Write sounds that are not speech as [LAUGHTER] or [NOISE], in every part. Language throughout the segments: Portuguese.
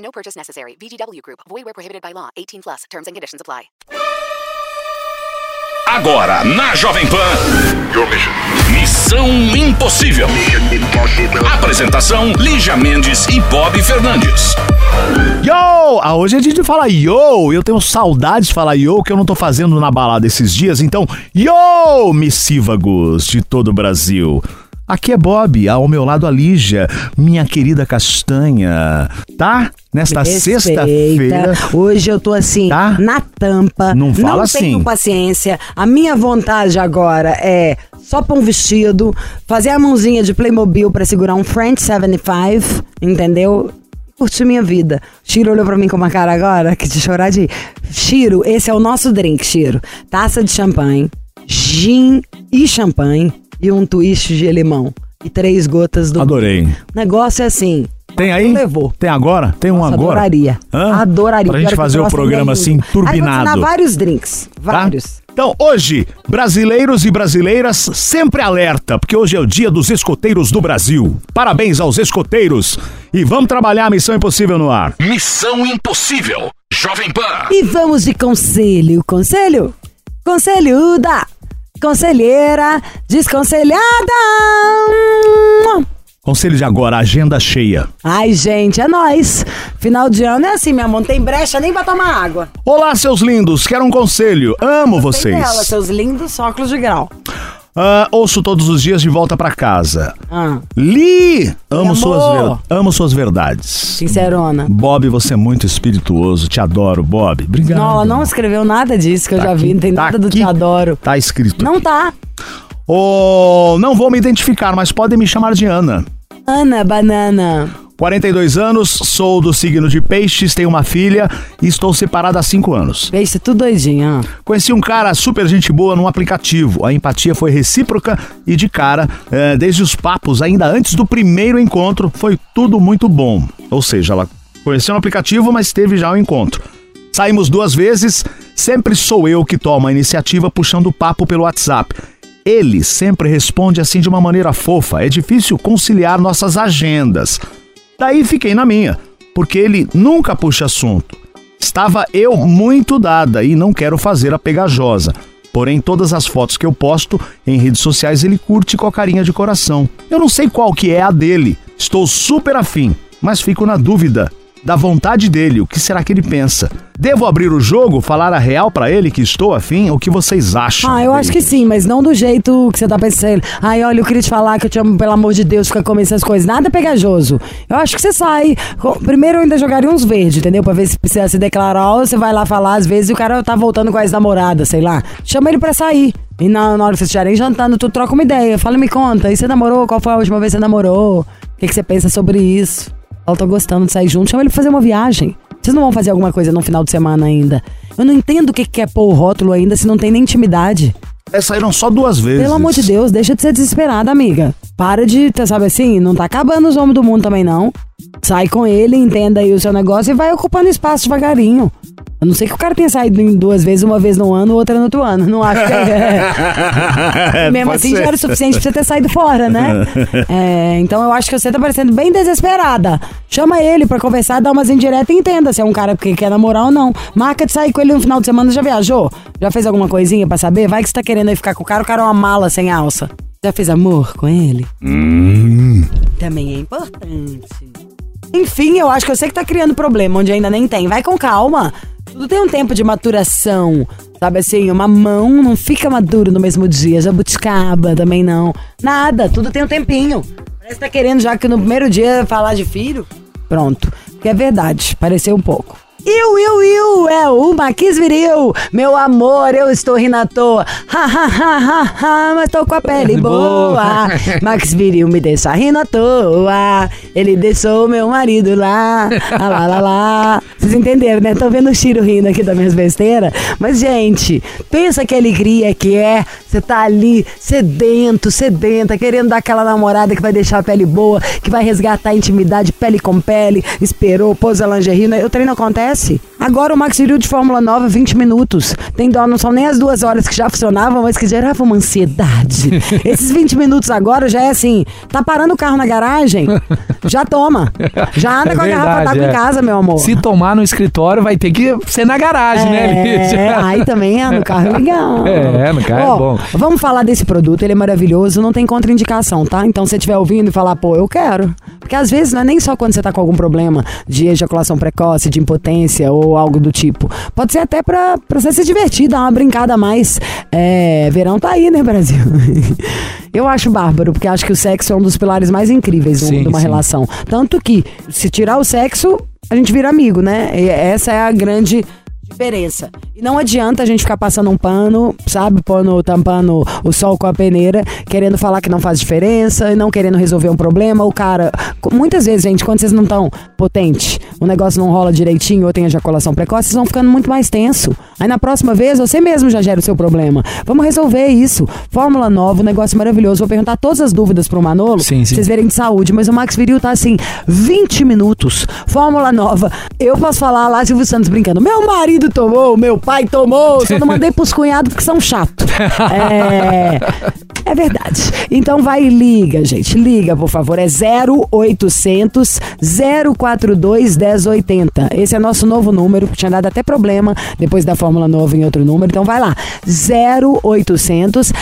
No purchase necessary. VGW Group. Void where prohibited by law. 18 plus. Terms and conditions apply. Agora na Jovem Pan. Missão Impossível. Apresentação: Lígia Mendes e Bob Fernandes. Yo! Ah, hoje é dia de falar yo! Eu tenho saudades de falar yo, que eu não tô fazendo na balada esses dias. Então, yo, missívagos de todo o Brasil. Aqui é Bob, ao meu lado a Lígia, minha querida castanha. Tá? Nesta sexta-feira. Hoje eu tô assim, Tá? na tampa. Não fala Não assim. tenho paciência. A minha vontade agora é só pôr um vestido, fazer a mãozinha de Playmobil pra segurar um French 75, entendeu? Curtir minha vida. Chiro olhou pra mim com uma cara agora que de chorar de. Chiro, esse é o nosso drink, Chiro. Taça de champanhe, gin e champanhe e um twist de limão. E três gotas do. Adorei. O negócio é assim. Tem aí? Levou. Tem agora? Tem um Nossa, agora? Adoraria. Hã? Adoraria. Pra gente fazer o programa assim. Aí turbinado. ensinar vários drinks. Tá? Vários. Então, hoje, brasileiros e brasileiras sempre alerta, porque hoje é o dia dos escoteiros do Brasil. Parabéns aos escoteiros e vamos trabalhar a Missão Impossível no ar. Missão Impossível. Jovem Pan. E vamos de conselho. Conselho? Conselhuda. Conselheira. Desconselhada. Conselho de agora, agenda cheia. Ai, gente, é nóis. Final de ano é assim, meu amor. Não tem brecha nem pra tomar água. Olá, seus lindos, quero um conselho. Amo vocês. Tem dela, seus lindos óculos de grau. Ah, ouço todos os dias de volta pra casa. Ah, Li! Amo suas, ver- amo suas verdades. sincerona. Bob, você é muito espirituoso. Te adoro, Bob. Obrigado. Não, ela não escreveu nada disso que eu Tá já vi. aqui, Não tem tá nada do aqui. te adoro. Tá escrito. Não tá. Oh, não vou me identificar, mas podem me chamar de Ana. Ana Banana. 42 anos, sou do signo de Peixes, tenho uma filha e estou separado há 5 anos. Beijo, tudo doidinho. Conheci um cara super gente boa num aplicativo. A empatia foi recíproca e de cara, eh, desde os papos, ainda antes do primeiro encontro, foi tudo muito bom. Ou seja, ela conheceu no aplicativo, mas teve já o encontro. Saímos duas vezes, sempre sou eu que tomo a iniciativa puxando o papo pelo WhatsApp. Ele sempre responde assim de uma maneira fofa. É difícil conciliar nossas agendas. Daí fiquei na minha, porque ele nunca puxa assunto. Estava eu muito dada e não quero fazer a pegajosa. Porém, todas as fotos que eu posto em redes sociais ele curte com a carinha de coração. Eu não sei qual que é a dele. Estou super afim, mas fico na dúvida da vontade dele. O que será que ele pensa? Devo abrir o jogo, falar a real pra ele que estou afim? O que vocês acham? Ah, eu acho que sim, mas não do jeito que você tá pensando. Ai, olha, eu queria te falar que eu te amo, pelo amor de Deus, fica comendo essas coisas. Nada pegajoso. Eu acho que você sai. Primeiro eu ainda jogaria uns verdes, entendeu? Pra ver se precisa se declarar. Ou você vai lá falar, às vezes, o cara tá voltando com a ex-namorada, sei lá. Chama ele pra sair. E na, na hora que vocês estiverem jantando, tu troca uma ideia. Fala, me conta. E você namorou? Qual foi a última vez que você namorou? O que, que você pensa sobre isso? Ela tá gostando de sair junto. Chama ele pra fazer uma viagem. Vocês não vão fazer alguma coisa no final de semana ainda. Eu não entendo o que que é pôr o rótulo ainda se não tem nem intimidade. É, saíram só duas vezes. Pelo amor de Deus, deixa de ser desesperada, amiga. Para de, tá, sabe assim, não tá acabando os homens do mundo também, não. Sai com ele, entenda aí o seu negócio e vai ocupando espaço devagarinho. A não ser que o cara tenha saído duas vezes, uma vez no ano, outra no outro ano. Não acho que é. [LAUGHS] Mesmo Pode assim ser. já era o suficiente pra você ter saído fora, né? [LAUGHS] É, então eu acho que você tá parecendo bem desesperada. Chama ele pra conversar, dá umas indiretas e entenda se é um cara que quer namorar ou não. Marca de sair com ele no final de semana, já viajou? Já fez alguma coisinha pra saber? Vai que você tá querendo aí ficar com o cara, o cara é uma mala sem alça. Já fez amor com ele? Também é importante. Enfim, eu acho que eu sei que tá criando problema onde ainda nem tem. Vai com calma. Tudo tem um tempo de maturação. Sabe assim, uma mão não fica maduro no mesmo dia. Jabuticaba também não. Nada, tudo tem um tempinho. Parece que tá querendo já que no primeiro dia falar de filho. Pronto. Porque é verdade, pareceu um pouco. Eu, eu, eu, é o Maquis Viril. Meu amor, eu estou rindo à toa. Ha, ha, ha, ha, ha, mas tô com a pele [LAUGHS] boa. Max Viril me deixa rindo à toa. Ele deixou meu marido lá. Ah, lá, lá, lá. Vocês entenderam, né? Tô vendo o Chiro rindo aqui das minhas besteiras. Mas, gente, pensa que alegria que é. Você tá ali sedento, sedenta, querendo dar aquela namorada que vai deixar a pele boa, que vai resgatar a intimidade pele com pele. Esperou, pôs a lingerie. né? O treino acontece. acontece Agora o Max Viril de Fórmula Nova, 20 minutos. Tem dó, não são nem as duas horas que já funcionavam, mas que geravam uma ansiedade. [LAUGHS] Esses 20 minutos agora já é assim, tá parando o carro na garagem, já toma. Já anda É com a garrafa verdade, d'água é. em casa, meu amor. Se tomar no escritório, vai ter que ser na garagem, né, É, [LAUGHS] aí também é no carro é legal. É, no carro é Ó, bom. Vamos falar desse produto, ele é maravilhoso, não tem contraindicação, tá? Então se você estiver ouvindo e falar, pô, eu quero. Porque às vezes não é nem só quando você tá com algum problema de ejaculação precoce, de impotência ou algo do tipo. Pode ser até pra, pra você se divertir, dar uma brincada a mais. É, verão tá aí, né, Brasil? [LAUGHS] eu acho bárbaro, porque acho que o sexo é um dos pilares mais incríveis de Sim, de uma sim. relação. Tanto que, se tirar o sexo, a gente vira amigo, né? E essa é a grande diferença. E não adianta a gente ficar passando um pano, sabe, pondo, tampando o sol com a peneira, querendo falar que não faz diferença, e não querendo resolver um problema. O cara, muitas vezes, gente, quando vocês não estão potente, o negócio não rola direitinho ou tem ejaculação precoce, vocês vão ficando muito mais tenso. Aí na próxima vez, você mesmo já gera o seu problema. Vamos resolver isso. Fórmula nova, um negócio maravilhoso. Vou perguntar todas as dúvidas pro Manolo, Sim, sim. vocês verem de saúde, mas o Max Viril tá assim, 20 minutos, fórmula nova. Eu posso falar lá, Silvio Santos brincando, meu marido tomou, meu pai tomou, só não mandei pros cunhados porque são chatos. [LAUGHS] É, é verdade. Então vai e liga, gente, liga, por favor, é 0800 042 1080. Esse é nosso novo número, tinha dado até problema depois da fórmula nova em outro número, então vai lá, 0800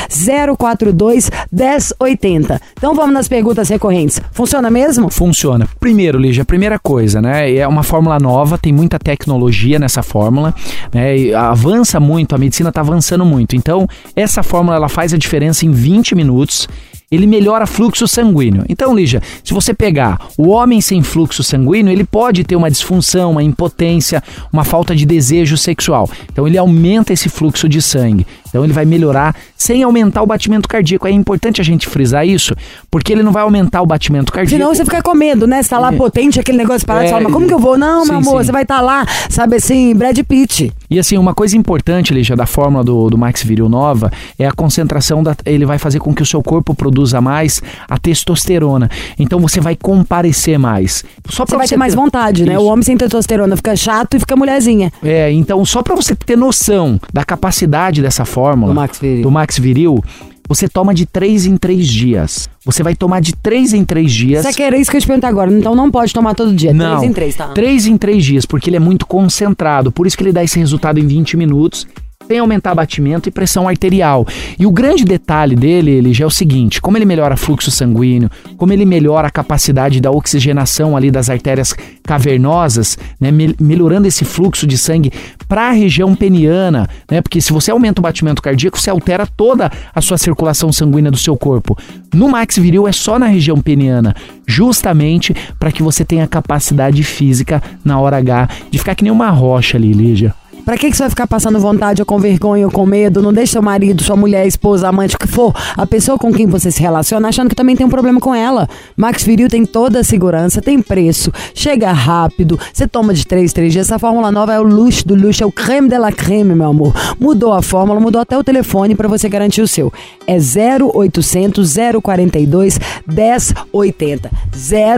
042 1080. Então vamos nas perguntas recorrentes. Funciona mesmo? Funciona. Primeiro, Lígia, primeira coisa, né? É uma fórmula nova, tem muita tecnologia nessa fórmula, né? E avança muito, a medicina está avançando muito. Então, essa fórmula ela faz a diferença em 20 minutos. Ele melhora fluxo sanguíneo. Então, Lígia, se você pegar o homem sem fluxo sanguíneo, ele pode ter uma disfunção, uma impotência, uma falta de desejo sexual. Então, ele aumenta esse fluxo de sangue. Então, ele vai melhorar sem aumentar o batimento cardíaco. É importante a gente frisar isso, porque ele não vai aumentar o batimento cardíaco. Senão você fica com medo, né? Você tá lá potente, aquele negócio parado, É, você fala, mas como que eu vou? Não, sim, meu amor, sim. você vai estar lá, sabe assim, Brad Pitt. E assim, uma coisa importante, Lígia, da fórmula do, do Max Viril Nova é a concentração da. Ele vai fazer com que o seu corpo produza mais a testosterona. Então você vai comparecer mais. Só Você vai ter mais vontade, né? Isso. O homem sem testosterona fica chato e fica mulherzinha. É, então só pra você ter noção da capacidade dessa fórmula Do Max Viril. do Max Viril, você toma de 3 em 3 dias. Você vai tomar de 3 em 3 dias. Você quer isso que eu te pergunto agora, então não pode tomar todo dia. Não, Três em três, tá? Três em três dias, porque ele é muito concentrado. Por isso que ele dá esse resultado em 20 minutos, sem aumentar batimento e pressão arterial. E o grande detalhe dele, ele já é o seguinte: como ele melhora fluxo sanguíneo, como ele melhora a capacidade da oxigenação ali das artérias cavernosas, né, mel- melhorando esse fluxo de sangue para a região peniana, né? Porque se você aumenta o batimento cardíaco, você altera toda a sua circulação sanguínea do seu corpo. No Max Viril é só na região peniana, justamente para que você tenha capacidade física na hora H de ficar que nem uma rocha ali, Lígia. Pra que, que você vai ficar passando vontade ou com vergonha ou com medo? Não deixe seu marido, sua mulher, esposa, amante, o que for, a pessoa com quem você se relaciona, achando que também tem um problema com ela. Max Viril tem toda a segurança, tem preço, chega rápido, você toma de 3, 3 dias. Essa fórmula nova é o luxo do luxo, é o creme de la creme, meu amor. Mudou a fórmula, mudou até o telefone pra você garantir o seu. É 0800 042 1080.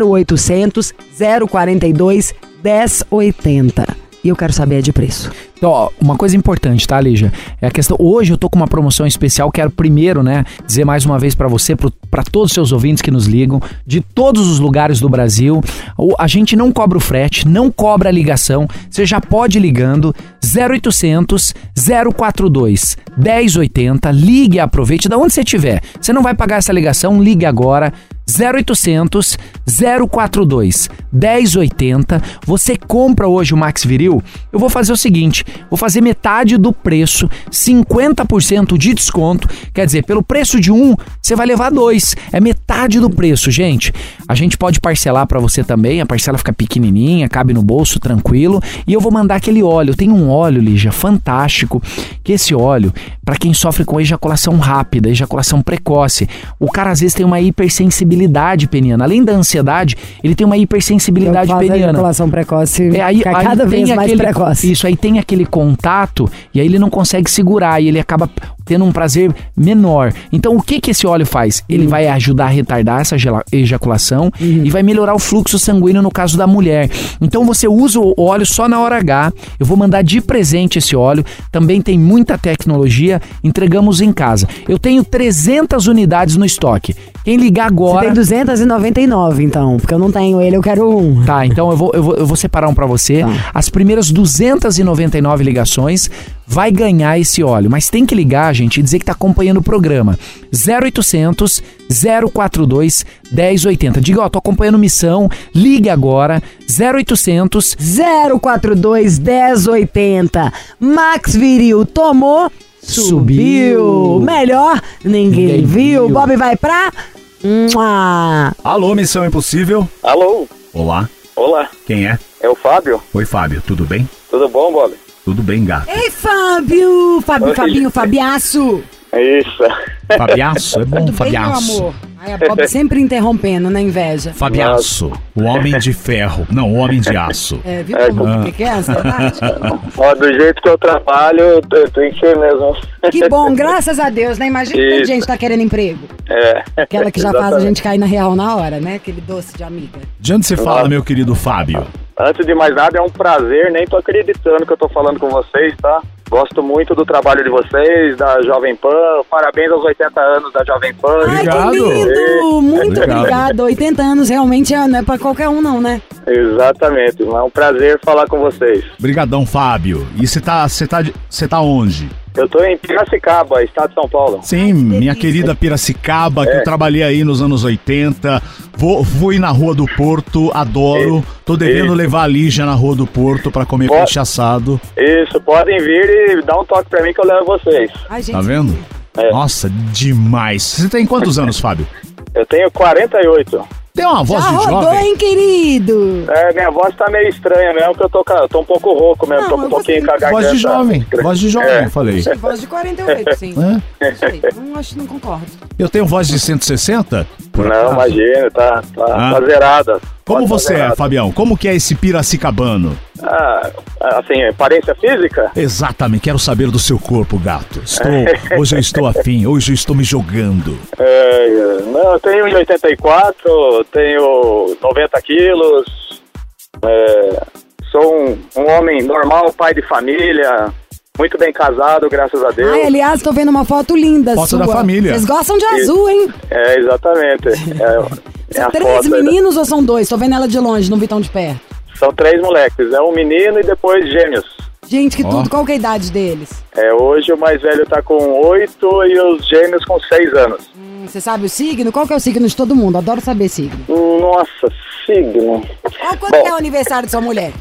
0800 042 1080. E eu quero saber de preço. Então, ó, uma coisa importante, tá, Lígia? É a questão. Hoje eu tô com uma promoção especial. Quero primeiro, né, dizer mais uma vez pra você, para todos os seus ouvintes que nos ligam, de todos os lugares do Brasil. A gente não cobra o frete, não cobra a ligação. Você já pode ir ligando 0800 042 1080. Ligue e aproveite da onde você estiver. Você não vai pagar essa ligação, ligue agora. 0800 042 1080. Você compra hoje o Max Viril? Eu vou fazer o seguinte: vou fazer metade do preço, 50% de desconto. Quer dizer, pelo preço de um, você vai levar dois. É metade do preço, gente. A gente pode parcelar para você também. A parcela fica pequenininha, cabe no bolso, tranquilo. E eu vou mandar aquele óleo. Tem um óleo, Lígia, fantástico. Que esse óleo, para quem sofre com ejaculação rápida, ejaculação precoce, o cara às vezes tem uma hipersensibilidade peniana. Além da ansiedade, ele tem uma hipersensibilidade faço a peniana. ejaculação precoce É, aí, aí cada vez mais aquele- precoce. Isso, aí tem aquele contato e aí ele não consegue segurar e ele acaba tendo um prazer menor. Então, o que que esse óleo faz? Ele Hum. vai ajudar a retardar essa ejaculação Uhum. e vai melhorar o fluxo sanguíneo no caso da mulher. Então, você usa o óleo só na hora H. Eu vou mandar de presente esse óleo. Também tem muita tecnologia. Entregamos em casa. Eu tenho 300 unidades no estoque. Quem ligar agora... tem 299, então, porque eu não tenho ele, eu quero um. Tá, então eu vou, eu vou, eu vou separar um pra você. Tá. As primeiras 299 ligações vai ganhar esse óleo. Mas tem que ligar, gente, e dizer que tá acompanhando o programa. 0800 042 1080. Diga, ó, tô acompanhando missão. Ligue agora. 0800 042 1080. Max Viril tomou, subiu. Subiu. Melhor, ninguém, Ninguém viu. viu. Bob vai pra. Mua. Alô, Missão Impossível. Alô, Olá, olá, quem é? é o Fábio. Oi, Fábio, tudo bem? Tudo bom, Bob? Tudo bem, gato. Ei, Fábio! Fábio, Oi. Fabinho, Fabiaço! Isso. Fabiaço, é bom, Tudo bem, meu Fabiaço. amor? Aí a Bob sempre interrompendo, na inveja. Fabiaço, o homem de ferro. Não, o homem de aço. É, viu É, como ah. que que é a ansiedade? Ó, do jeito que eu trabalho, eu tenho que ser mesmo. Que bom, graças a Deus, né? Imagina que Isso. gente tá querendo emprego. É. Aquela que já faz a Exatamente. gente cair na real na hora, né? Aquele doce de amiga. De onde você fala, meu querido Fábio? Antes de mais nada, é um prazer, nem tô acreditando que eu tô falando com vocês, tá? Gosto muito do trabalho de vocês, da Jovem Pan. Parabéns aos 80 anos da Jovem Pan. Obrigado. Ai, que lindo! Muito Obrigado. obrigada. 80 anos realmente é- não é pra qualquer um, não, né? Exatamente. É um prazer falar com vocês. Brigadão, Fábio. E você tá, você tá, tá onde? Eu tô em Piracicaba, estado de São Paulo. Sim, minha querida Piracicaba, que eu trabalhei aí nos anos 80. Vou, fui na Rua do Porto, adoro. Tô devendo Isso. levar a Lígia na Rua do Porto pra comer peixe assado. Isso, podem vir e dar um toque pra mim que eu levo vocês. Ai, gente. Tá vendo? É. Nossa, demais. Você tem quantos anos, Fábio? Eu tenho 48. Tem uma voz Já de rodou, jovem. hein, querido? É, minha voz tá meio estranha mesmo, que eu tô, tô um pouco rouco mesmo, Não, tô com um eu pouquinho com gostei. a garganta. Voz de jovem. Voz de jovem, É. eu falei. Sim, voz de 48, sim. É? Não sei, não acho, não concordo. Eu tenho voz de 160? Por Não, imagina, tá, tá, Ah. tá zerada. Como Tá você é. Fabião? Como que é esse piracicabano? Ah, assim, aparência física? Exatamente, quero saber do seu corpo, gato. Estou, [LAUGHS] hoje eu estou afim, hoje eu estou me jogando. É, não, eu tenho 1,84, tenho 90 quilos, é, sou um, um homem normal, pai de família, muito bem casado, graças a Deus. Ai, aliás, tô vendo uma foto linda Foto sua. da família. Vocês gostam de azul, hein? É, exatamente. É, [LAUGHS] é São três meninos ou são dois? Tô vendo ela de longe, não vi tão de perto. São três moleques, é um menino e depois gêmeos. Gente, que Ó. tudo. Qual que é a idade deles? É, hoje o mais velho tá com oito e os gêmeos com seis anos. Hum, Você sabe o signo? Qual que é o signo de todo mundo? Adoro saber signo. Nossa, signo. Qual, quando Bom. é o aniversário de sua mulher?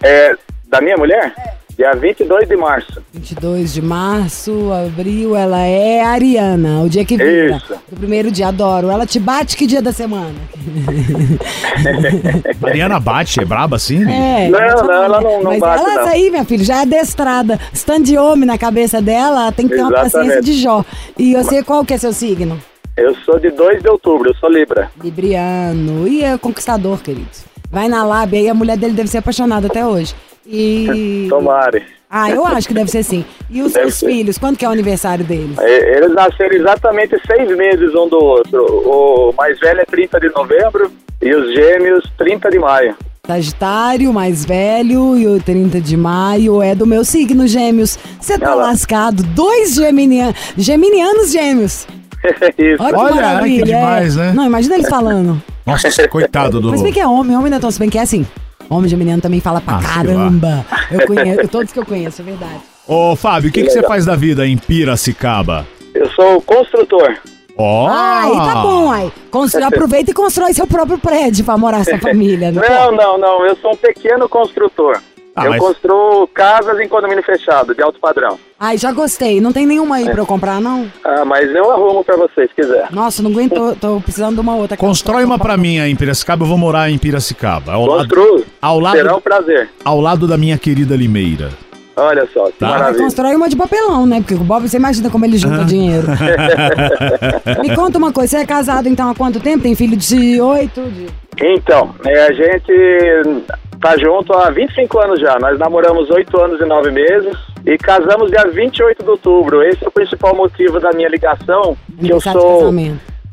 É, da minha mulher? Dia 22 de março. 22 de março, abril, ela é Ariana, o dia que vira. Isso. Do primeiro dia, adoro. Ela te bate que dia da semana? [LAUGHS] Mariana bate, é braba assim? É. Não, não, ela não- não Mas bate, ela, não. essa aí, minha filha, já é adestrada. Stand de homem na cabeça dela, ela tem que ter uma Exatamente. paciência de Jó. E você, qual que é seu signo? Eu sou de 2 de outubro, eu sou Libra. Libriano. E é conquistador, querido. Vai na lábia e a mulher dele deve ser apaixonada até hoje. E. [LAUGHS] Tomare. Ah, eu acho que deve ser sim. E os Deve seus ser. filhos, quando que é o aniversário deles? É, Eles nasceram exatamente seis meses um do outro. O mais velho é 30 de novembro e os gêmeos 30 de maio. Sagitário, mais velho, e o 30 de maio é do meu signo, gêmeos. Você tá Olha lá. lascado. Dois geminianos, geminianos gêmeos. [LAUGHS] Isso. Olha, que Olha, maravilha. que demais, é. né? Não, imagina eles falando. Nossa, coitado do. Mas bem que é homem, homem não é tão se bem que é assim. Homem geminiano também fala pra Ah, caramba. Eu conheço, todos que eu conheço, é verdade. Ô, Fábio, o que, que você legal. faz da vida em Piracicaba? Eu sou construtor. Ó! Aí tá bom, aí. Constru- aproveita e constrói seu próprio prédio pra morar sua [LAUGHS] família. né? Não, não, não. Eu sou um pequeno construtor. Ah, eu mas- construo casas em condomínio fechado, de alto padrão. Ai, já gostei. Não tem nenhuma aí pra eu comprar, não? Ah, mas eu arrumo pra você, se quiser. Nossa, não aguento. Tô, tô precisando de uma outra. Constrói uma pra mim aí em Piracicaba, eu vou morar em Piracicaba. Ao lado, Construo. ao lado- Será um prazer. ao lado da minha querida Limeira. Olha só, que Tá. Maravilha. constrói uma de papelão, né? Porque o Bob, você imagina como ele junta [LAUGHS] dinheiro. [LAUGHS] Me conta uma coisa, você é casado então há quanto tempo? Tem filho de oito? De... Então, é, a gente tá junto há 25 anos já. Nós namoramos 8 anos e 9 meses e casamos dia 28 de outubro. Esse é o principal motivo da minha ligação, que eu sou,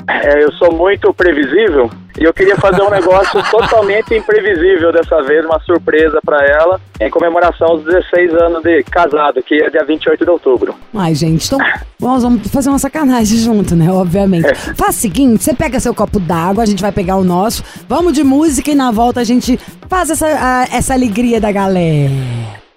é, eu sou muito previsível e eu queria fazer um negócio [LAUGHS] totalmente imprevisível dessa vez, uma surpresa pra ela, em comemoração aos 16 anos de casado, que é dia 28 de outubro. Ai, gente, então nós vamos fazer uma sacanagem junto, né? Obviamente. Faz o seguinte: você pega seu copo d'água, a gente vai pegar o nosso, vamos de música e na volta a gente faz essa, a- essa alegria da galera.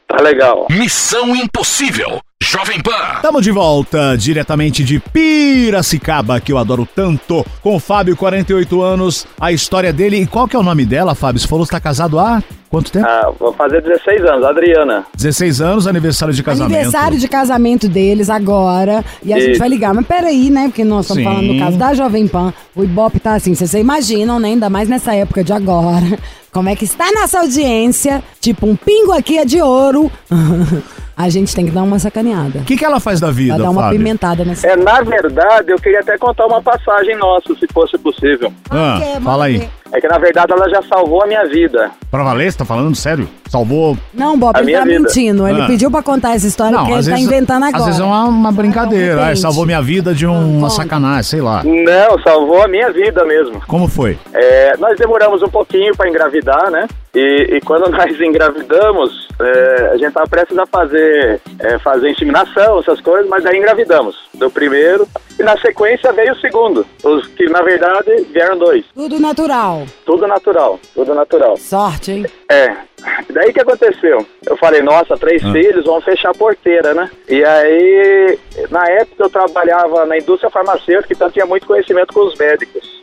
Tá legal. Missão Impossível. Jovem Pan. Tamo de volta, diretamente de Piracicaba, que eu adoro tanto, com o Fábio, 48 anos, a história dele. E qual que é o nome dela, Fábio? Você falou que tá casado há quanto tempo? Ah, vou fazer 16 anos, Adriana. 16 anos, aniversário de casamento. Aniversário de casamento deles agora. E a gente vai ligar. Mas peraí, né? Porque nós estamos Sim. falando do caso da Jovem Pan. O Ibope tá assim, vocês imaginam, né? Ainda mais nessa época de agora. Como é que está a nossa audiência? Tipo, um pingo aqui é de ouro. [LAUGHS] a gente tem que dar uma sacaneada. O que, que ela faz da vida, Pra dar uma Fábio? pimentada nessa. É, na verdade, eu queria até contar uma passagem nossa, se fosse possível. Ah, Ok, fala aí. É que, na verdade, ela já salvou a minha vida. Pra valer, você tá falando sério? Salvou... Não, Bob, A ele minha tá vida. mentindo. Ele Ah. pediu pra contar essa história porque ele tá inventando agora. Às vezes é uma, uma brincadeira. Não, Ah, repente. salvou minha vida de um- uma sacanagem, sei lá. Não, salvou a minha vida mesmo. Como foi? É, nós demoramos um pouquinho para engravidar, né? E, e quando [LAUGHS] nós engravidamos, é, a gente tava prestes a fazer, é, fazer inseminação, essas coisas, mas aí engravidamos do primeiro e na sequência veio o segundo. Os que na verdade vieram dois. Tudo natural. Tudo natural, tudo natural. Sorte, hein? É. Daí que aconteceu? Eu falei, nossa, três filhos, vão fechar a porteira, né? E aí, na época eu trabalhava na indústria farmacêutica, então eu tinha muito conhecimento com os médicos.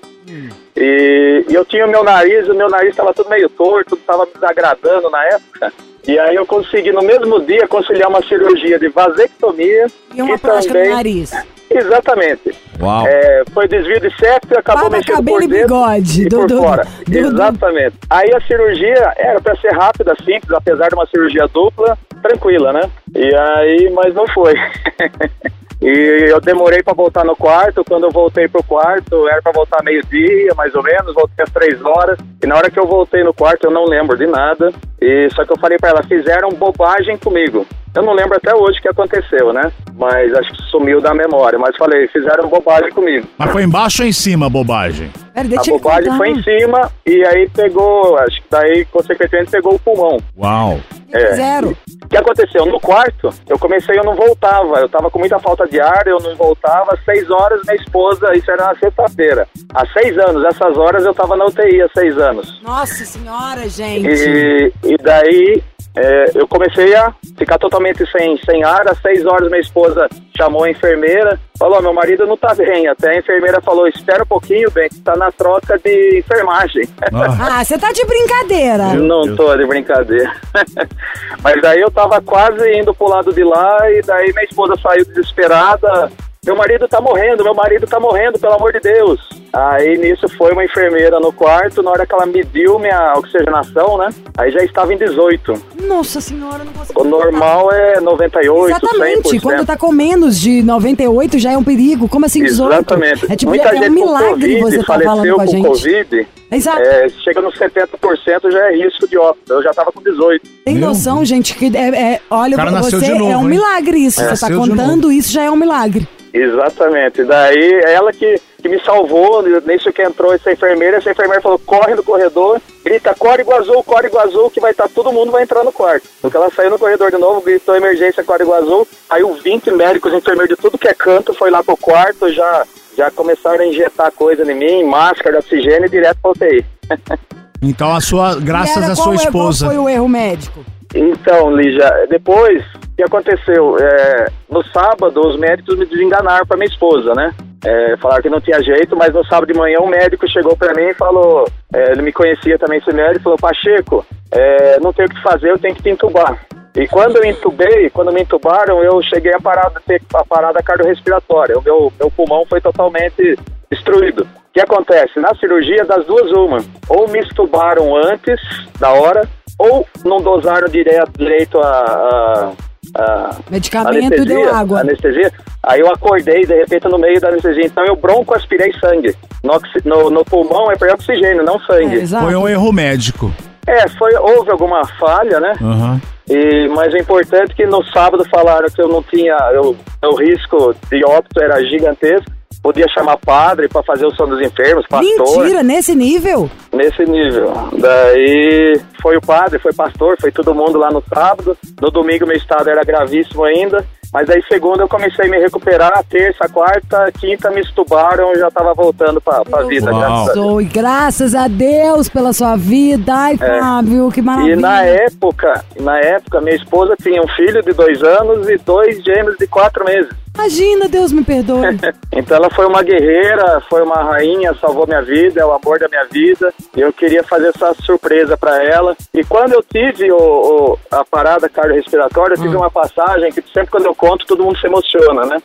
E, e eu tinha o meu nariz, o meu nariz estava tudo meio torto, estava me desagradando na época. E aí eu consegui no mesmo dia conciliar uma cirurgia de vasectomia E uma e plástica também... no nariz. Exatamente. Uau. É, foi desvio de septo e acabou Barba, mexendo cabelo por e dentro bigode. e Do- por do- fora. do- do- Exatamente. Aí a cirurgia era pra ser rápida, simples, apesar de uma cirurgia dupla, tranquila, né? E aí, mas não foi. [LAUGHS] E eu demorei pra voltar no quarto. Quando eu voltei pro quarto, era pra voltar meio-dia, mais ou menos. Voltei às três horas. E na hora que eu voltei no quarto, eu não lembro de nada. E só que eu falei pra ela: fizeram bobagem comigo. Eu não lembro até hoje o que aconteceu, né? Mas acho que sumiu da memória. Mas falei: fizeram bobagem comigo. Mas foi embaixo ou em cima a bobagem? Pera, A bobagem foi em cima e aí pegou, acho que daí, consequentemente, pegou o pulmão. Uau. É. Zero. O que aconteceu? No quarto, eu comecei, eu não voltava. Eu tava com muita falta de ar, eu não voltava. Às seis horas, minha esposa, isso era na sexta-feira. Há seis anos, essas horas eu tava na UTI há seis anos. Nossa senhora, gente. E, e daí é, eu comecei a ficar totalmente sem, sem ar. Às seis horas, minha esposa chamou a enfermeira, falou: meu marido não tá bem. Até a enfermeira falou: espera um pouquinho, bem, que tá na troca de enfermagem. Ah, Ah, você tá de brincadeira. Não tô de brincadeira. [LAUGHS] Mas daí eu tava quase indo pro lado de lá e daí minha esposa saiu desesperada. Meu marido tá morrendo, meu marido tá morrendo, pelo amor de Deus. Aí nisso foi uma enfermeira no quarto, na hora que ela mediu minha oxigenação, né? Aí já estava em 18. Nossa senhora, não consigo. O normal é 98, Exatamente. 100%. Quando tá com menos de 98 já é um perigo. Como assim 18? Exatamente. É tipo Muita é um gente milagre com Covid você tá falando faleceu com a gente. Covid. Exato. É, chega nos 70% já é risco de óbito. Eu já tava com 18. Tem Meu noção, gente, que é, é- olha, O cara nasceu você de novo, é um hein? milagre isso. Você tá Nasceu contando isso já é um milagre. Exatamente. Daí ela que, que me salvou, nisso que entrou essa enfermeira, essa enfermeira falou, corre no corredor, grita código azul, código azul, que vai estar, todo mundo vai entrar no quarto. Porque ela saiu no corredor de novo, gritou emergência, código azul, aí os 20 médicos, enfermeiros de tudo que é canto, foi lá pro quarto, já, já começaram a injetar coisa em mim, máscara de oxigênio e direto pra UTI. [LAUGHS] Então a sua, graças à sua é- esposa. Qual foi o erro médico? Então, Lígia, depois, o que aconteceu? É, no sábado, os médicos me desenganaram para minha esposa, né? É, falaram que não tinha jeito, mas no sábado de manhã um médico chegou pra mim e falou, é, ele me conhecia também esse médico, falou, Pacheco, é, não tem o que fazer, eu tenho que te entubar. E quando eu entubei, quando me entubaram, eu cheguei a ter a parada cardiorrespiratória. O meu, meu pulmão foi totalmente destruído. O que acontece? Na cirurgia, das duas, uma. Ou me estubaram antes da hora, ou não dosaram direto, direito a, a, a Medicamento anestesia, deu água. Anestesia. Aí eu acordei, de repente, no meio da anestesia. Então eu bronco aspirei sangue. No, no, no pulmão é para oxigênio, não sangue. É, exato. Foi um erro médico. É, foi, houve alguma falha, né? Aham. E, mas é importante que no sábado falaram que eu não tinha. Eu, o risco de óbito era gigantesco. Podia chamar padre para fazer o som dos enfermos, pastor. Mentira, nesse nível? Nesse nível. Daí foi o padre, foi pastor, foi todo mundo lá no sábado. No domingo meu estado era gravíssimo ainda. Mas aí segunda eu comecei a me recuperar, terça, quarta, quinta me estubaram, eu já tava voltando pra, pra vida. Graças a e graças a Deus pela sua vida. Ai, Fábio, que maravilha. É. E na época, na época, minha esposa tinha um filho de dois anos e dois gêmeos de quatro meses. Imagina, Deus me perdoe. [LAUGHS] Então ela foi uma guerreira, foi uma rainha, salvou minha vida, é o amor da minha vida. E eu queria fazer essa surpresa pra ela. E quando eu tive o, o- a parada cardiorrespiratória, eu tive uma passagem que sempre quando eu conto todo mundo se emociona, né?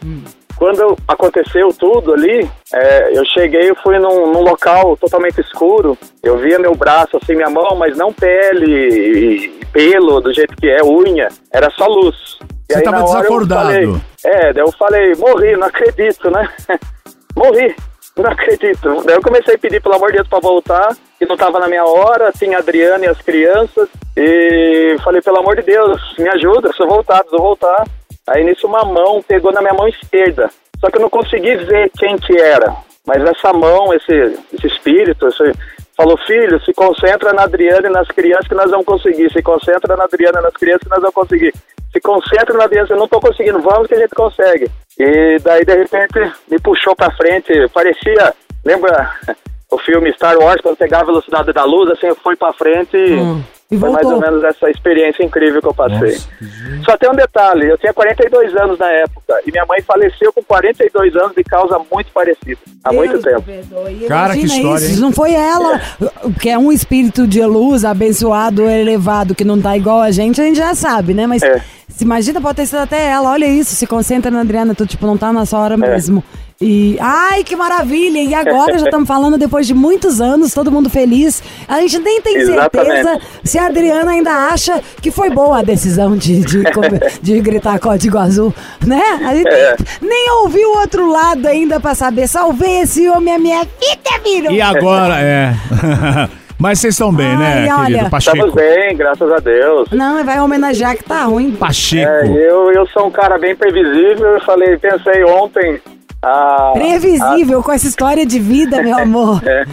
Quando aconteceu tudo ali, é, eu cheguei, eu fui num, num local totalmente escuro. Eu via meu braço, assim, minha mão, mas não pele e, e pelo do jeito que é, unha. Era só luz. Você aí, tava na hora, eu desacordado. falei- é, daí eu falei, morri, não acredito, né? [LAUGHS] morri, não acredito. Daí eu comecei a pedir, pelo amor de Deus, pra voltar, que não tava na minha hora, tinha a Adriana e as crianças, e falei, pelo amor de Deus, me ajuda, eu voltar, preciso voltar. Aí nisso uma mão pegou na minha mão esquerda, só que eu não consegui ver quem que era, mas essa mão, esse, esse espírito, esse, falou, filho, se concentra na Adriana e nas crianças que nós vamos conseguir, se concentra na Adriana e nas crianças que nós vamos conseguir. Se concentra na criança, eu não tô conseguindo, vamos que a gente consegue. E daí, de repente, me puxou pra frente, parecia, lembra [LAUGHS] o filme Star Wars, quando pegava a velocidade da luz, assim, eu fui pra frente Hum, e foi mais ou menos essa experiência incrível que eu passei. Só tem um detalhe, eu tinha 42 anos na época, e minha mãe faleceu com 42 anos de causa muito parecida, há muito Deus tempo. me perdoe. Cara, que Imagina história, isso, hein? Não foi ela, que é um espírito de luz abençoado, elevado, que não tá igual a gente, a gente já sabe, né? Mas É. se imagina, pode ter sido até ela. Olha isso, se concentra na Adriana, tu tipo, não tá na sua hora É. mesmo. E, ai, que maravilha! E agora já estamos falando depois de muitos anos, todo mundo feliz. A gente nem tem certeza Exatamente. se a Adriana ainda acha que foi boa a decisão de, de, [LAUGHS] de gritar código azul, né? A gente É. nem ouviu o outro lado ainda pra saber. Salvei esse homem, a minha vida virou. E agora, é. [LAUGHS] Mas vocês estão bem, né, Ai, olha. querido? Estamos Pacheco. bem, graças a Deus. Não, vai homenagear que tá ruim. Pacheco. É, eu, eu sou um cara bem previsível, eu falei, pensei ontem... A, Previsível com essa história de vida, meu [LAUGHS] amor. É.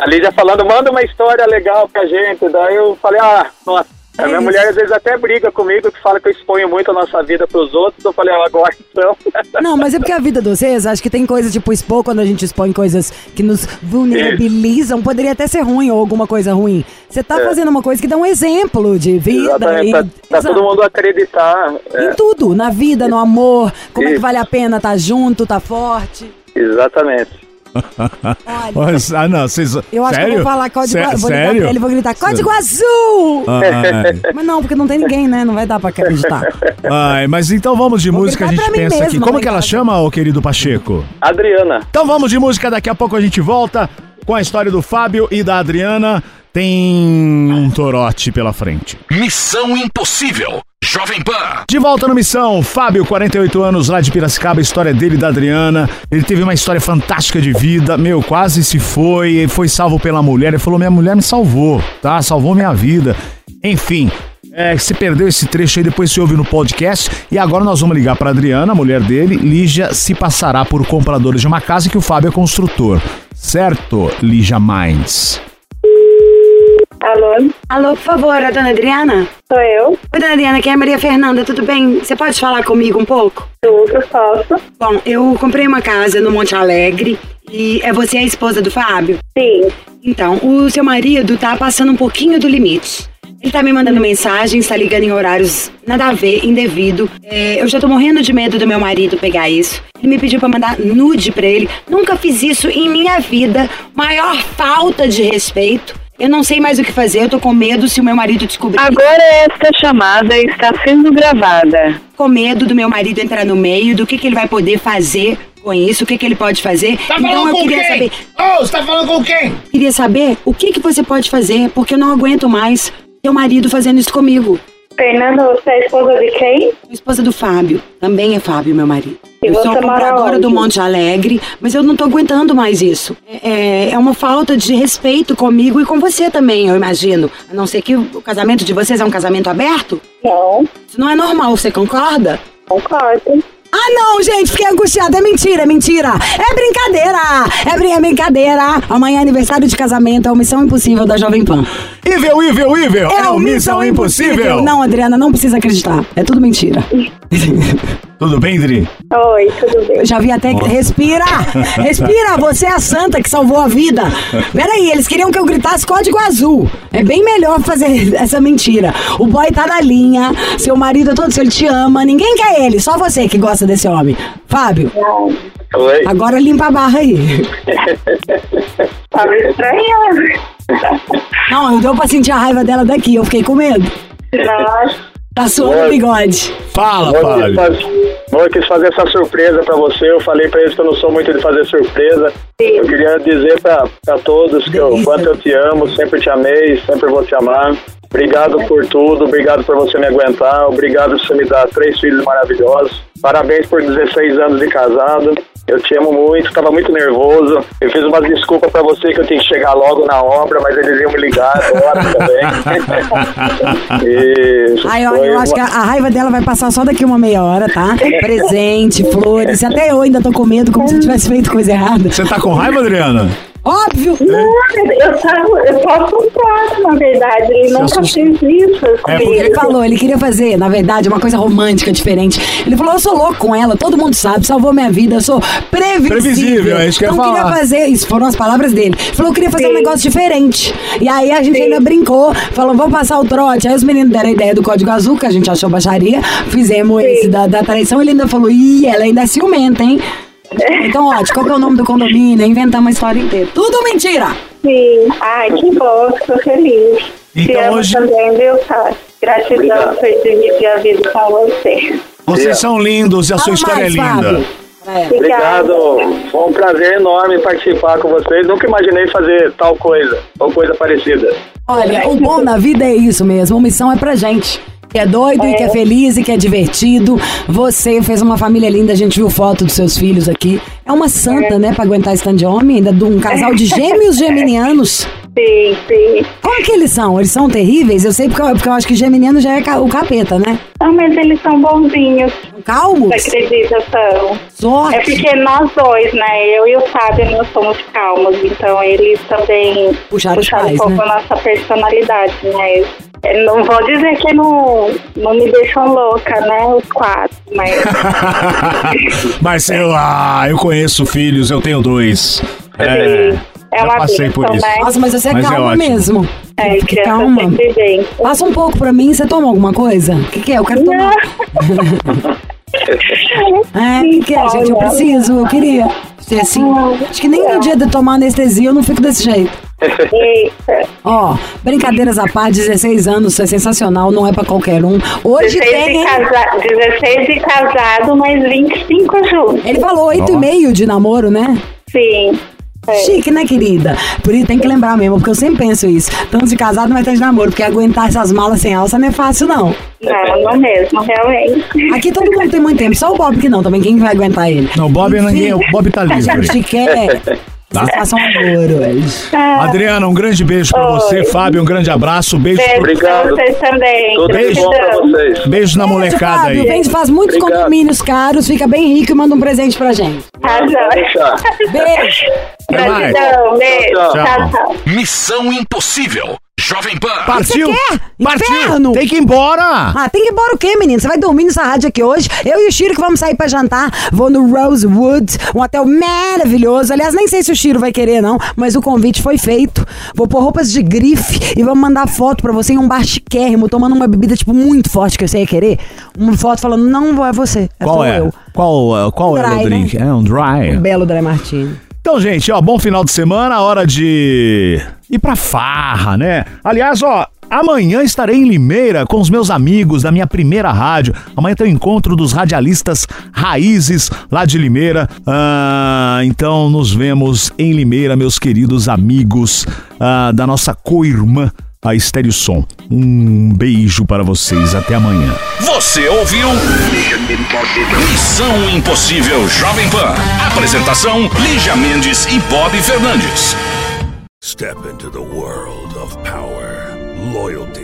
A Lídia falando, manda uma história legal pra gente. Daí eu falei, ah, nossa. A minha É isso. mulher às vezes até briga comigo, que fala que eu exponho muito a nossa vida pros outros. Eu falei, ah, agora então. [LAUGHS] Não, mas é porque a vida de vocês, acho que tem coisas tipo expor quando a gente expõe coisas que nos vulnerabilizam, poderia até ser ruim ou alguma coisa ruim. Você tá É. fazendo uma coisa que dá um exemplo de vida. Exatamente, e- pra, pra todo mundo acreditar. É, Em tudo, na vida, no amor, como é que Isso. vale a pena estar junto, tá forte. exatamente. Olha, Mas- Ah, não, vocês. eu acho sério? que eu vou falar código azul. Vou Sério? pra ele vou gritar código azul! Ai, Mas não, porque não tem ninguém, né? Não vai dar pra acreditar. ai, mas então vamos de Vou música, a gente pensa aqui. mesma Como que ela chama, ô querido Pacheco? Adriana, Então vamos de música, daqui a pouco a gente volta com a história do Fábio e da Adriana. Tem um torote pela frente. Missão Impossível. Jovem Pan. De volta no Missão, Fábio, 48 anos, lá de Piracicaba, a história dele e da Adriana. Ele teve uma história fantástica de vida, meu, quase se foi, foi salvo pela mulher. Ele falou: minha mulher me salvou, tá? Salvou minha vida. Enfim. É, se perdeu esse trecho aí, depois se ouve no podcast. E agora nós vamos ligar para Adriana, a mulher dele. Lígia se passará por compradores de uma casa que o Fábio é construtor. Certo, Lígia Minds? Alô, Alô, por favor, a dona Adriana? sou eu. Oi, dona Adriana, aqui é a Maria Fernanda, tudo bem? Você pode falar comigo um pouco? Tudo posso? Bom, eu comprei uma casa no Monte Alegre e é você a esposa do Fábio? Sim. Então, o seu marido tá passando um pouquinho do limite. Ele tá me mandando mensagens, tá ligando em horários nada a ver, indevido. É, eu já tô morrendo de medo do meu marido pegar isso. Ele me pediu pra mandar nude pra ele. Nunca fiz isso em minha vida. Maior falta de respeito. Eu não sei mais o que fazer, eu tô com medo se o meu marido descobrir. Agora esta chamada está sendo gravada. Com medo do meu marido entrar no meio, do que, que ele vai poder fazer com isso, o que, que ele pode fazer. Tá então falando eu com queria quem? saber. Ô, você tá falando com quem? Queria saber o que, que você pode fazer, porque eu não aguento mais teu marido fazendo isso comigo. Fernanda, você é esposa de quem? A esposa do Fábio. Também é Fábio, meu marido. Eu sou compradora do? Monte Alegre, mas eu não tô aguentando mais isso. É, é uma falta de respeito comigo e com você também, eu imagino. A não ser que o casamento de vocês é um casamento aberto? Não, Isso não é normal, você concorda? concordo. Ah, não, gente, fiquei angustiada. É mentira, é mentira. É brincadeira. É, brin- é brincadeira. Amanhã é aniversário de casamento, é o Missão Impossível da Jovem Pan. Ível, ível, ível! É, o Missão Impossível! Não, Adriana, não precisa acreditar. É tudo mentira. [LAUGHS] Tudo bem, Dri? Oi, tudo bem? Eu já vi até que. Respira! Respira! Você é a santa que salvou a vida! Peraí, eles queriam que eu gritasse código azul. É bem melhor fazer essa mentira. O boy tá na linha, seu marido é todo seu, ele te ama, ninguém quer ele, só você que gosta desse homem. Fábio, Oi? agora limpa a barra aí. Tava estranhando. Não, não deu pra sentir a raiva dela daqui, eu fiquei com medo. Nossa, Tá suando o bigode. Fala, Fábio. amor, quis fazer essa surpresa pra você. Eu falei pra eles que eu não sou muito de fazer surpresa. Eu queria dizer pra, pra todos que eu, Delícia. quanto eu te amo, sempre te amei, sempre vou te amar. Obrigado por tudo, obrigado por você me aguentar, obrigado por você me dar três filhos maravilhosos. Parabéns por 16 anos de casado. Eu te amo muito, estava muito nervoso. Eu fiz umas desculpas pra você que eu tinha que chegar logo na obra, mas eles iam me ligar agora também. [LAUGHS] e Ai, olha, eu acho uma- que a, a raiva dela vai passar só daqui uma meia hora, tá? [LAUGHS] Presente, flores. Até eu ainda tô com medo, como se eu tivesse feito coisa errada. Você tá com raiva, Adriana? Óbvio! eu tava, eu tô assustada, na verdade. Ele nunca fez isso É, comigo. Ele falou, ele queria fazer, na verdade, uma coisa romântica, diferente. Ele falou, eu sou louco com ela, todo mundo sabe, salvou minha vida, eu sou previsível. Previsível, é isso que eu ia Então falar. queria fazer, isso foram as palavras dele. Ele falou, eu queria fazer um negócio diferente. E aí a gente ainda brincou, falou, vamos passar o trote. Aí os meninos deram a ideia do Código Azul, que a gente achou baixaria, fizemos esse da, da traição. Ele ainda falou, ih, ela ainda é ciumenta, hein? Então, ó, qual que é o nome do condomínio? Inventamos a história inteira. Tudo mentira! Sim. Ai, que bom, fico feliz. Te Então amo hoje- também, viu, Tá? Gratidão Obrigado. por dividir a vida com você. Vocês são lindos e a sua Fala história é mais, linda. Fábio. É. Obrigado. Foi um prazer enorme participar com vocês. Nunca imaginei fazer tal coisa, ou coisa parecida. Olha, o bom na vida é isso mesmo. Missão é pra gente. Que é doido e que é feliz e que é divertido. Você fez uma família linda, a gente viu foto dos seus filhos aqui. É uma santa, né, pra aguentar esse tanto de homem, ainda de um casal de [LAUGHS] gêmeos geminianos. Sim, sim. Como que eles são? Eles são terríveis? Eu sei porque eu, porque eu acho que geminiano já é o capeta, né? Não, mas eles são bonzinhos. Calmos? Você acredita, são? Sorte. É porque nós dois, né? Eu e o Fábio, nós somos calmos. Então eles também Puxaram um pais, pouco né? a nossa personalidade, né? Não vou dizer que não, não me deixam louca, né? Os quatro, mas [LAUGHS] Mas eu, ah, eu conheço filhos, eu tenho dois. É, é uma passei por isso. né? Nossa, mas você é Mas é calma ótimo. mesmo. É, criança calma. Passa um pouco pra mim, você toma alguma coisa? O que, que é? Eu quero tomar. [LAUGHS] É, que, é, gente? Eu preciso, eu queria ser assim. Acho que nem no dia de tomar anestesia eu não fico desse jeito. Eita. Ó, brincadeiras à parte, 16 anos, é sensacional, não é pra qualquer um. Hoje 16 tem, casa... 16 de casado, mas 25 juntos. Ele falou 8,5 de namoro, né? Sim. É. Chique, né, querida? Por isso tem que lembrar mesmo, porque eu sempre penso isso. Tanto de casado, mas tanto de namoro, porque aguentar essas malas sem alça não é fácil, não. Não, não mesmo, realmente. Aqui todo mundo tem muito tempo, só o Bob que não, também quem vai aguentar ele? Não, o Bob Enfim, ninguém, o Bob tá A livre. [LAUGHS] gente quer. Tá. Vocês façam amor hoje. Adriana, um grande beijo pra Oi. você. Fábio, um grande abraço. Beijo, Beijo Obrigado. pra vocês também. Tudo de bom pra vocês. beijo na molecada Fábio, aí. vem, faz muitos Obrigado. condomínios caros, fica bem rico e manda um presente pra gente. Tá. Beijo! Até mais. Gratidão, beijo. Tchau, tchau. Tchau, tchau. Missão Impossível Jovem Pan. Partiu! quer? Partiu! Inferno! Tem que ir embora! Ah, tem que ir embora o quê, menino? Você vai dormir nessa rádio aqui hoje? Eu e o Chiro que vamos sair pra jantar. Vou no Rosewood, um hotel maravilhoso. Aliás, nem sei se o Chiro vai querer, não, mas o convite foi feito. Vou pôr roupas de grife e vamos mandar foto pra você em um bar chiquérrimo, tomando uma bebida, tipo, muito forte que você ia querer. Uma foto falando, não é você, é Qual só é? eu. Qual, qual é o Dry, drink? né? É um dry. Um belo Dry Martini. Então, gente, ó, bom final de semana, hora de ir pra farra, né? Aliás, ó, amanhã estarei em Limeira com os meus amigos da minha primeira rádio. Amanhã tem o encontro dos radialistas raízes lá de Limeira. Ah, então, nos vemos em Limeira, meus queridos amigos ah, da nossa co-irmã, a Estéreo Som. Um beijo para vocês, até amanhã. Você ouviu? Missão Impossível Jovem Pan. Apresentação: Lígia Mendes e Bob Fernandes. Step into the world of power, loyalty,